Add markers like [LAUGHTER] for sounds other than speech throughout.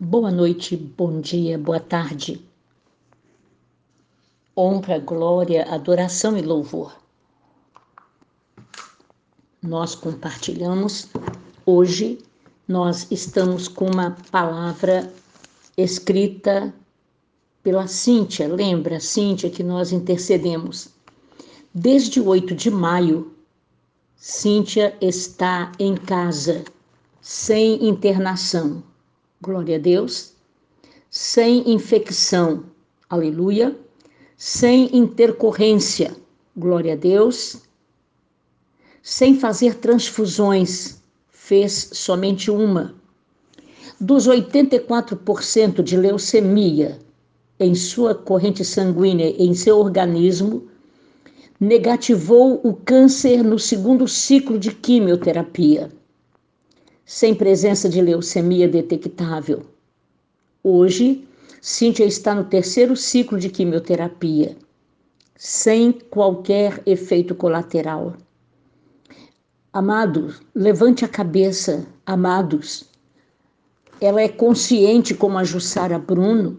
Boa noite, bom dia, boa tarde. Honra, glória, adoração e louvor. Nós compartilhamos hoje, nós estamos com uma palavra escrita pela Cíntia, lembra, Cíntia, que nós intercedemos. Desde o 8 de maio, Cíntia está em casa, sem internação glória a Deus, sem infecção, aleluia, sem intercorrência, glória a Deus, sem fazer transfusões, fez somente uma. Dos 84% de leucemia em sua corrente sanguínea, em seu organismo, negativou o câncer no segundo ciclo de quimioterapia sem presença de leucemia detectável. Hoje, Cíntia está no terceiro ciclo de quimioterapia, sem qualquer efeito colateral. Amados, levante a cabeça, amados. Ela é consciente, como a Jussara Bruno,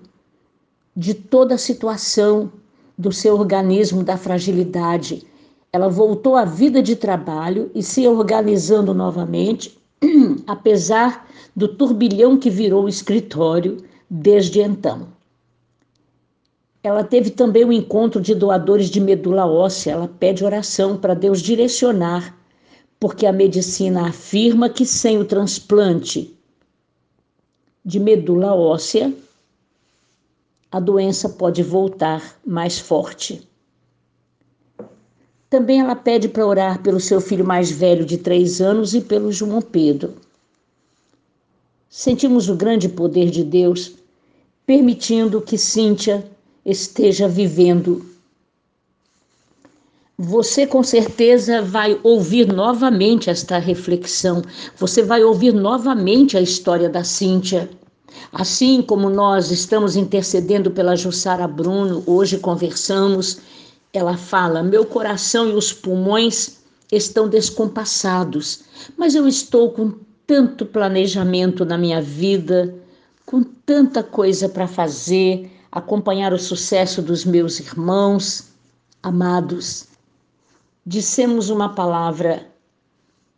de toda a situação do seu organismo, da fragilidade. Ela voltou à vida de trabalho e se organizando novamente [CLEARS THROAT] apesar do turbilhão que virou o escritório desde então. Ela teve também um encontro de doadores de medula óssea. Ela pede oração para Deus direcionar, porque a medicina afirma que sem o transplante de medula óssea, a doença pode voltar mais forte. Também ela pede para orar pelo seu filho mais velho de três anos e pelo João Pedro. Sentimos o grande poder de Deus permitindo que Cíntia esteja vivendo. Você com certeza vai ouvir novamente esta reflexão, você vai ouvir novamente a história da Cíntia. Assim como nós estamos intercedendo pela Jussara Bruno, hoje conversamos ela fala: Meu coração e os pulmões estão descompassados, mas eu estou com tanto planejamento na minha vida, com tanta coisa para fazer, acompanhar o sucesso dos meus irmãos. Amados, dissemos uma palavra,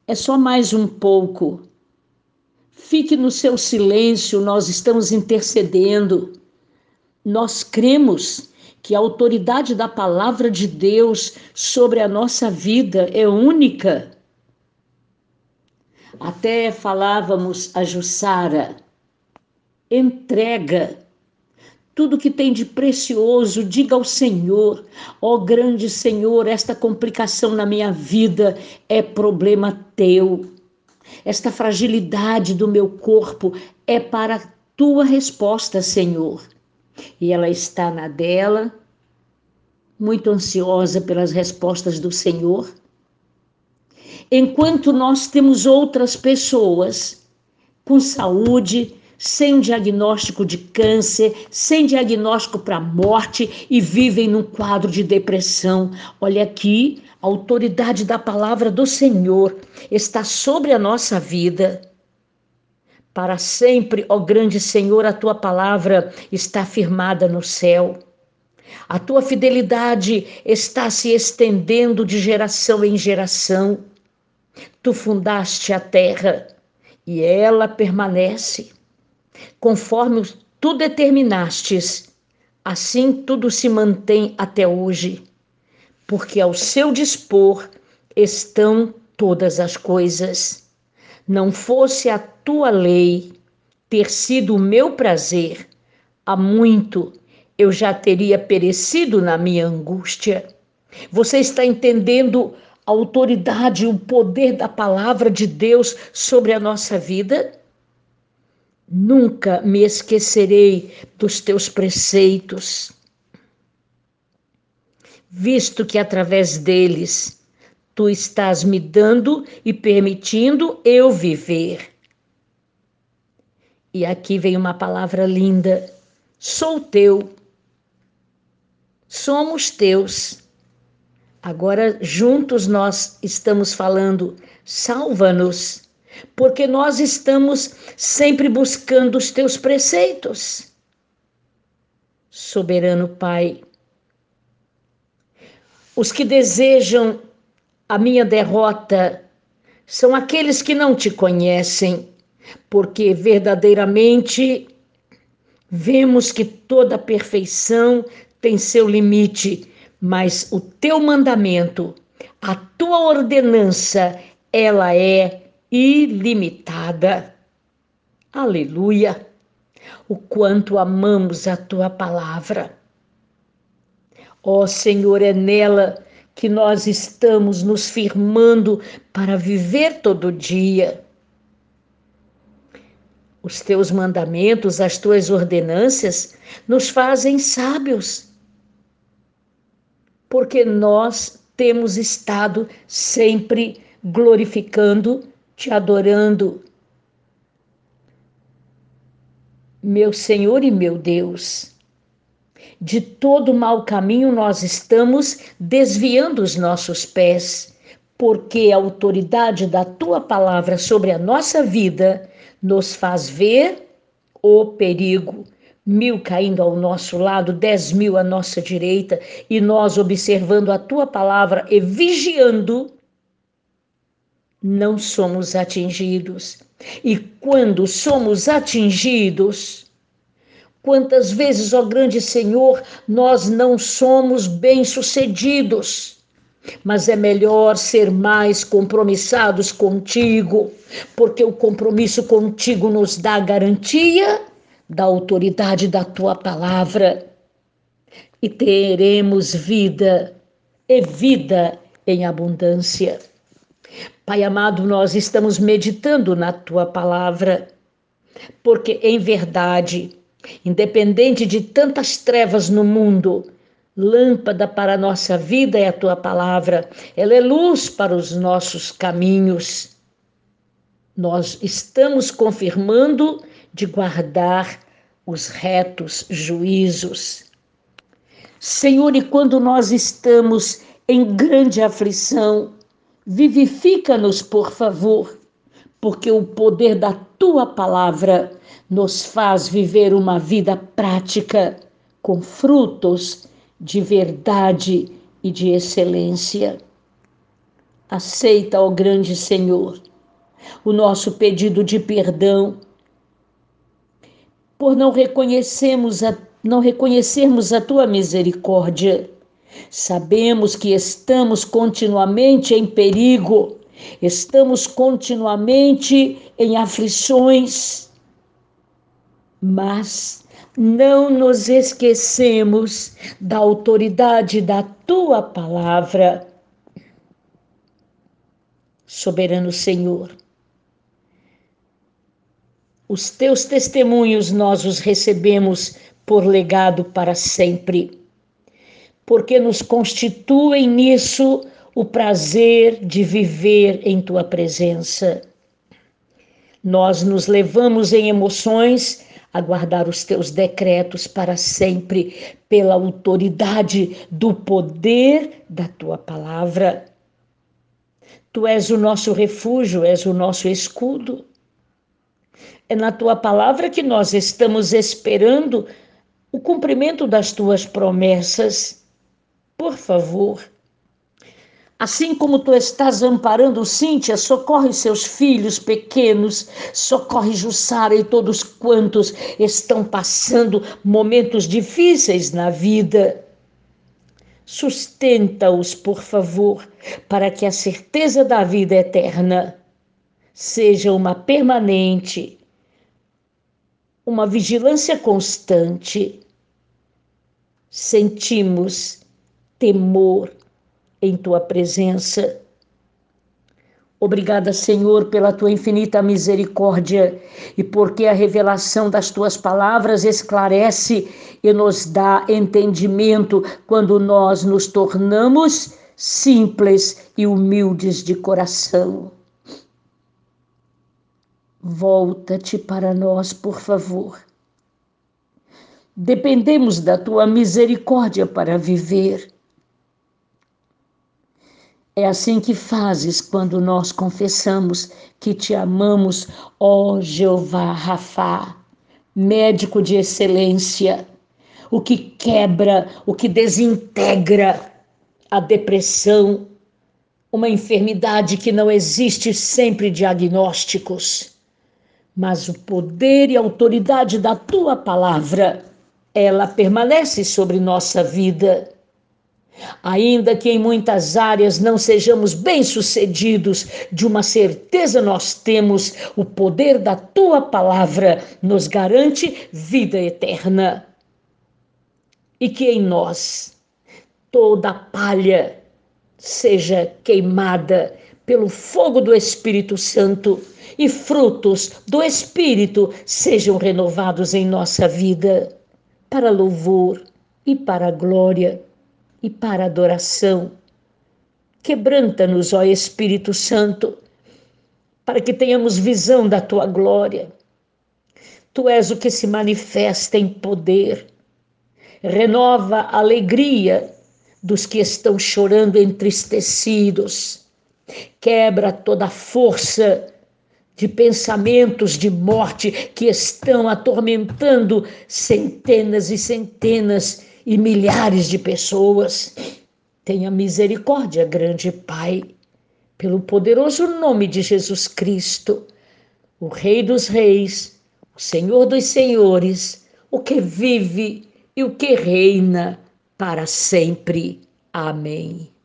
é só mais um pouco. Fique no seu silêncio, nós estamos intercedendo. Nós cremos que a autoridade da palavra de Deus sobre a nossa vida é única. Até falávamos a Jussara, entrega tudo que tem de precioso, diga ao Senhor, ó oh, grande Senhor, esta complicação na minha vida é problema teu. Esta fragilidade do meu corpo é para tua resposta, Senhor e ela está na dela, muito ansiosa pelas respostas do Senhor. Enquanto nós temos outras pessoas com saúde, sem diagnóstico de câncer, sem diagnóstico para morte e vivem num quadro de depressão. Olha aqui, a autoridade da palavra do Senhor está sobre a nossa vida para sempre, ó grande Senhor, a tua palavra está firmada no céu. A tua fidelidade está se estendendo de geração em geração. Tu fundaste a terra e ela permanece. Conforme tu determinastes, assim tudo se mantém até hoje, porque ao seu dispor estão todas as coisas. Não fosse a tua lei ter sido o meu prazer, há muito eu já teria perecido na minha angústia. Você está entendendo a autoridade o poder da palavra de Deus sobre a nossa vida? Nunca me esquecerei dos teus preceitos, visto que através deles tu estás me dando e permitindo eu viver. E aqui vem uma palavra linda: sou teu, somos teus. Agora, juntos nós estamos falando, salva-nos, porque nós estamos sempre buscando os teus preceitos. Soberano Pai, os que desejam a minha derrota são aqueles que não te conhecem, porque verdadeiramente vemos que toda perfeição tem seu limite, mas o teu mandamento, a tua ordenança, ela é ilimitada. Aleluia! O quanto amamos a tua palavra. Ó Senhor, é nela que nós estamos nos firmando para viver todo dia. Os teus mandamentos, as tuas ordenâncias nos fazem sábios, porque nós temos estado sempre glorificando te adorando. Meu Senhor e meu Deus, de todo mau caminho nós estamos desviando os nossos pés, porque a autoridade da tua palavra sobre a nossa vida nos faz ver o perigo. Mil caindo ao nosso lado, dez mil à nossa direita, e nós observando a tua palavra e vigiando não somos atingidos. E quando somos atingidos, quantas vezes, ó grande Senhor, nós não somos bem-sucedidos. Mas é melhor ser mais compromissados contigo, porque o compromisso contigo nos dá garantia da autoridade da tua palavra. E teremos vida, e vida em abundância. Pai amado, nós estamos meditando na tua palavra, porque em verdade, independente de tantas trevas no mundo, lâmpada para a nossa vida é a tua palavra, ela é luz para os nossos caminhos. Nós estamos confirmando de guardar os retos juízos. Senhor, e quando nós estamos em grande aflição, Vivifica-nos, por favor, porque o poder da tua palavra nos faz viver uma vida prática com frutos de verdade e de excelência. Aceita, ó grande Senhor, o nosso pedido de perdão por não reconhecermos a, não reconhecermos a tua misericórdia Sabemos que estamos continuamente em perigo, estamos continuamente em aflições, mas não nos esquecemos da autoridade da tua palavra. Soberano Senhor, os teus testemunhos nós os recebemos por legado para sempre porque nos constituem nisso o prazer de viver em tua presença. Nós nos levamos em emoções a guardar os teus decretos para sempre, pela autoridade do poder da tua palavra. Tu és o nosso refúgio, és o nosso escudo. É na tua palavra que nós estamos esperando o cumprimento das tuas promessas. Por favor. Assim como tu estás amparando Cíntia, socorre seus filhos pequenos, socorre Jussara e todos quantos estão passando momentos difíceis na vida. Sustenta-os, por favor, para que a certeza da vida eterna seja uma permanente, uma vigilância constante. Sentimos temor em tua presença. Obrigada, Senhor, pela tua infinita misericórdia e porque a revelação das tuas palavras esclarece e nos dá entendimento quando nós nos tornamos simples e humildes de coração. Volta-te para nós, por favor. Dependemos da tua misericórdia para viver É assim que fazes quando nós confessamos que te amamos, ó Jeová Rafá, médico de excelência, o que quebra, o que desintegra a depressão, uma enfermidade que não existe sempre diagnósticos, mas o poder e autoridade da tua palavra, ela permanece sobre nossa vida Ainda que em muitas áreas não sejamos bem-sucedidos, de uma certeza nós temos: o poder da tua palavra nos garante vida eterna. E que em nós toda palha seja queimada pelo fogo do Espírito Santo e frutos do Espírito sejam renovados em nossa vida, para louvor e para glória e para adoração. Quebranta-nos, ó Espírito Santo, para que tenhamos visão da tua glória. Tu és o que se manifesta em poder. Renova a alegria dos que estão chorando entristecidos. Quebra toda força de pensamentos de morte que estão atormentando centenas e centenas e milhares de pessoas. Tenha misericórdia, grande Pai, pelo poderoso nome de Jesus Cristo, o Rei dos Reis, o Senhor dos Senhores, o que vive e o que reina para sempre. Amém.